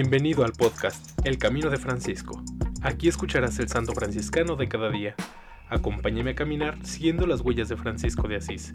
Bienvenido al podcast El Camino de Francisco. Aquí escucharás el santo franciscano de cada día. Acompáñame a caminar siguiendo las huellas de Francisco de Asís.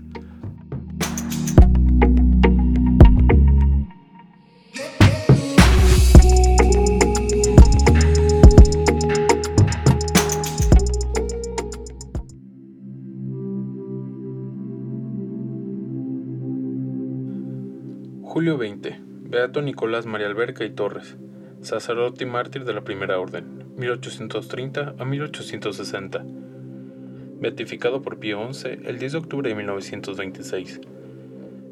Julio 20. Beato Nicolás María Alberca y Torres, sacerdote y mártir de la Primera Orden, 1830 a 1860. Beatificado por Pío XI el 10 de octubre de 1926.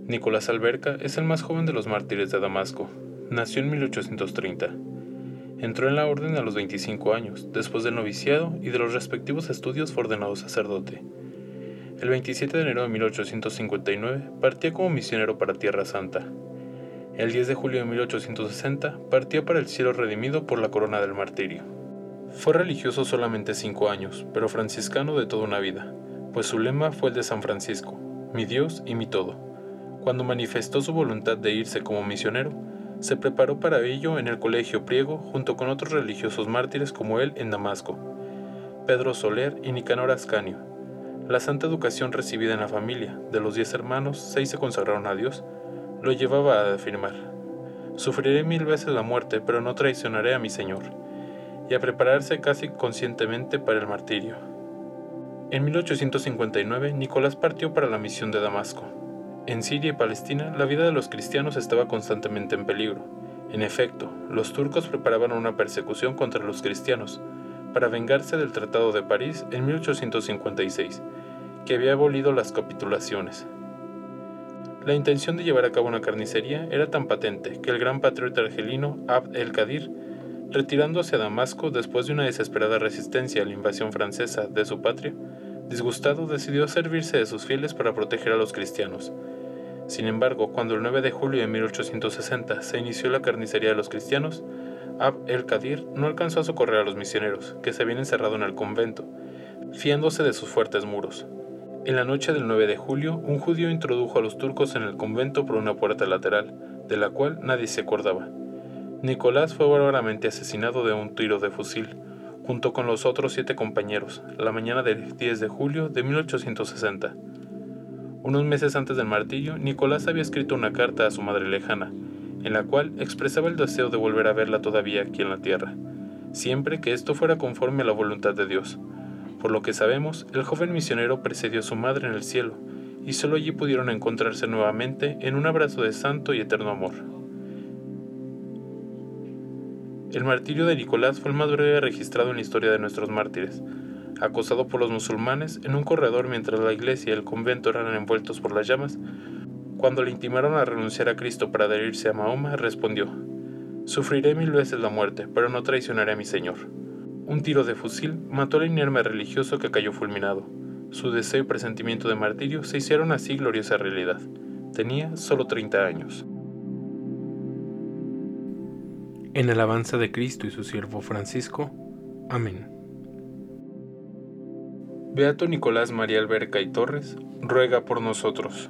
Nicolás Alberca es el más joven de los mártires de Damasco. Nació en 1830. Entró en la orden a los 25 años, después del noviciado y de los respectivos estudios fue ordenado sacerdote. El 27 de enero de 1859 partía como misionero para Tierra Santa. El 10 de julio de 1860 partió para el cielo redimido por la corona del martirio. Fue religioso solamente cinco años, pero franciscano de toda una vida, pues su lema fue el de San Francisco, mi Dios y mi todo. Cuando manifestó su voluntad de irse como misionero, se preparó para ello en el colegio Priego junto con otros religiosos mártires como él en Damasco, Pedro Soler y Nicanor Ascanio. La santa educación recibida en la familia, de los diez hermanos, seis se consagraron a Dios, lo llevaba a afirmar, sufriré mil veces la muerte, pero no traicionaré a mi Señor, y a prepararse casi conscientemente para el martirio. En 1859, Nicolás partió para la misión de Damasco. En Siria y Palestina, la vida de los cristianos estaba constantemente en peligro. En efecto, los turcos preparaban una persecución contra los cristianos, para vengarse del Tratado de París en 1856, que había abolido las capitulaciones. La intención de llevar a cabo una carnicería era tan patente que el gran patriota argelino Abd el-Qadir, retirándose a Damasco después de una desesperada resistencia a la invasión francesa de su patria, disgustado decidió servirse de sus fieles para proteger a los cristianos. Sin embargo, cuando el 9 de julio de 1860 se inició la carnicería de los cristianos, Abd el-Qadir no alcanzó a socorrer a los misioneros, que se habían encerrado en el convento, fiándose de sus fuertes muros. En la noche del 9 de julio, un judío introdujo a los turcos en el convento por una puerta lateral, de la cual nadie se acordaba. Nicolás fue bárbaramente asesinado de un tiro de fusil, junto con los otros siete compañeros, la mañana del 10 de julio de 1860. Unos meses antes del martillo, Nicolás había escrito una carta a su madre lejana, en la cual expresaba el deseo de volver a verla todavía aquí en la tierra, siempre que esto fuera conforme a la voluntad de Dios por lo que sabemos, el joven misionero precedió a su madre en el cielo, y solo allí pudieron encontrarse nuevamente en un abrazo de santo y eterno amor. El martirio de Nicolás fue el más breve registrado en la historia de nuestros mártires. Acosado por los musulmanes en un corredor mientras la iglesia y el convento eran envueltos por las llamas, cuando le intimaron a renunciar a Cristo para adherirse a Mahoma, respondió, Sufriré mil veces la muerte, pero no traicionaré a mi Señor. Un tiro de fusil mató al inerme religioso que cayó fulminado. Su deseo y presentimiento de martirio se hicieron así gloriosa realidad. Tenía solo 30 años. En alabanza de Cristo y su siervo Francisco. Amén. Beato Nicolás María Alberca y Torres, ruega por nosotros.